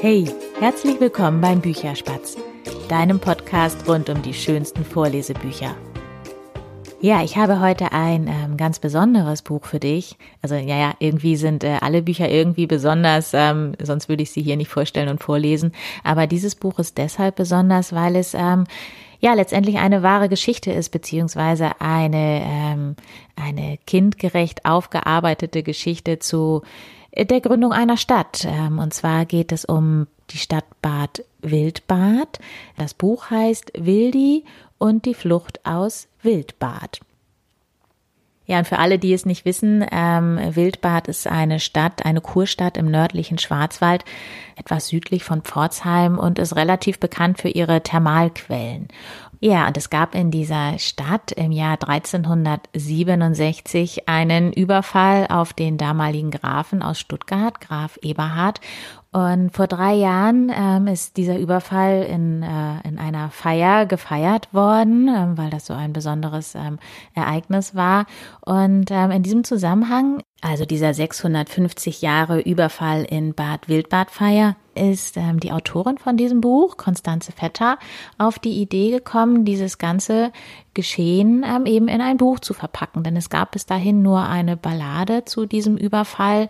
Hey, herzlich willkommen beim Bücherspatz, deinem Podcast rund um die schönsten Vorlesebücher. Ja, ich habe heute ein ähm, ganz besonderes Buch für dich. Also ja, ja, irgendwie sind äh, alle Bücher irgendwie besonders, ähm, sonst würde ich sie hier nicht vorstellen und vorlesen. Aber dieses Buch ist deshalb besonders, weil es ähm, ja letztendlich eine wahre Geschichte ist, beziehungsweise eine, ähm, eine kindgerecht aufgearbeitete Geschichte zu der Gründung einer Stadt. Ähm, und zwar geht es um die Stadt Bad Wildbad. Das Buch heißt Wildi und die Flucht aus Wildbad. Ja, und für alle, die es nicht wissen, ähm, Wildbad ist eine Stadt, eine Kurstadt im nördlichen Schwarzwald, etwas südlich von Pforzheim und ist relativ bekannt für ihre Thermalquellen. Ja, und es gab in dieser Stadt im Jahr 1367 einen Überfall auf den damaligen Grafen aus Stuttgart, Graf Eberhard. Und vor drei Jahren ähm, ist dieser Überfall in, äh, in einer Feier gefeiert worden, ähm, weil das so ein besonderes ähm, Ereignis war. Und ähm, in diesem Zusammenhang, also dieser 650 Jahre Überfall in Bad Wildbad Feier, ist ähm, die Autorin von diesem Buch, Konstanze Vetter, auf die Idee gekommen, dieses ganze Geschehen ähm, eben in ein Buch zu verpacken. Denn es gab bis dahin nur eine Ballade zu diesem Überfall,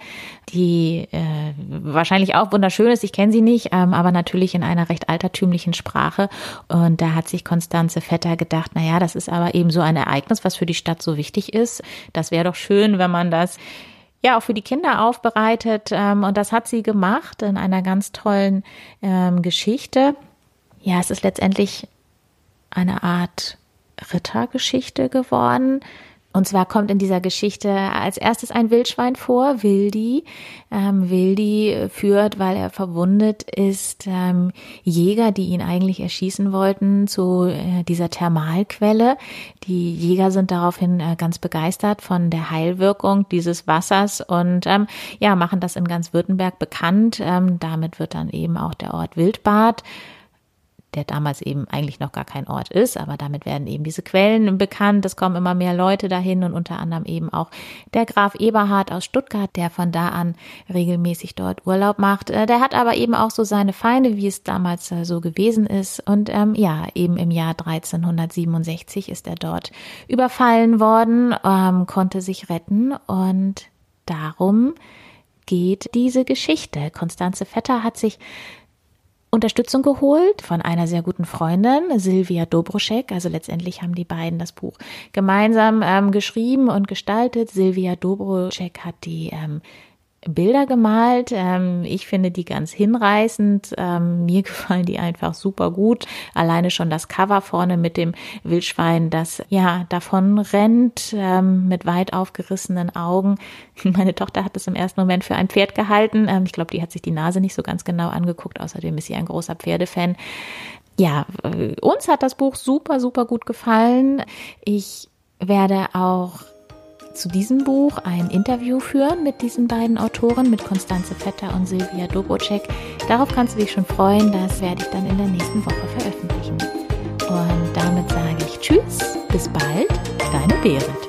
die äh, wahrscheinlich auch wunderschön ist. Ich kenne sie nicht, ähm, aber natürlich in einer recht altertümlichen Sprache. Und da hat sich Konstanze Vetter gedacht, na ja, das ist aber eben so ein Ereignis, was für die Stadt so wichtig ist. Das wäre doch schön, wenn man das ja auch für die Kinder aufbereitet. Ähm, und das hat sie gemacht in einer ganz tollen ähm, Geschichte. Ja, es ist letztendlich eine Art Rittergeschichte geworden. Und zwar kommt in dieser Geschichte als erstes ein Wildschwein vor, Wildi. Ähm, Wildi führt, weil er verwundet ist, ähm, Jäger, die ihn eigentlich erschießen wollten, zu äh, dieser Thermalquelle. Die Jäger sind daraufhin äh, ganz begeistert von der Heilwirkung dieses Wassers und ähm, ja, machen das in ganz Württemberg bekannt. Ähm, damit wird dann eben auch der Ort Wildbad der damals eben eigentlich noch gar kein Ort ist, aber damit werden eben diese Quellen bekannt. Es kommen immer mehr Leute dahin und unter anderem eben auch der Graf Eberhard aus Stuttgart, der von da an regelmäßig dort Urlaub macht. Äh, der hat aber eben auch so seine Feinde, wie es damals äh, so gewesen ist. Und ähm, ja, eben im Jahr 1367 ist er dort überfallen worden, ähm, konnte sich retten und darum geht diese Geschichte. Konstanze Vetter hat sich Unterstützung geholt von einer sehr guten Freundin, Silvia Dobroschek. Also letztendlich haben die beiden das Buch gemeinsam ähm, geschrieben und gestaltet. Silvia Dobroschek hat die ähm, Bilder gemalt. Ähm, ich finde die ganz hinreißend. Ähm, mir gefallen die einfach super gut. Alleine schon das Cover vorne mit dem Wildschwein, das ja davon rennt ähm, mit weit aufgerissenen Augen. Meine Tochter hat es im ersten Moment für ein Pferd gehalten. Ich glaube, die hat sich die Nase nicht so ganz genau angeguckt. Außerdem ist sie ein großer Pferdefan. Ja, äh, uns hat das Buch super, super gut gefallen. Ich werde auch zu diesem Buch ein Interview führen mit diesen beiden Autoren, mit Konstanze Vetter und Silvia Dobocek. Darauf kannst du dich schon freuen, das werde ich dann in der nächsten Woche veröffentlichen. Und damit sage ich Tschüss, bis bald, deine Berit.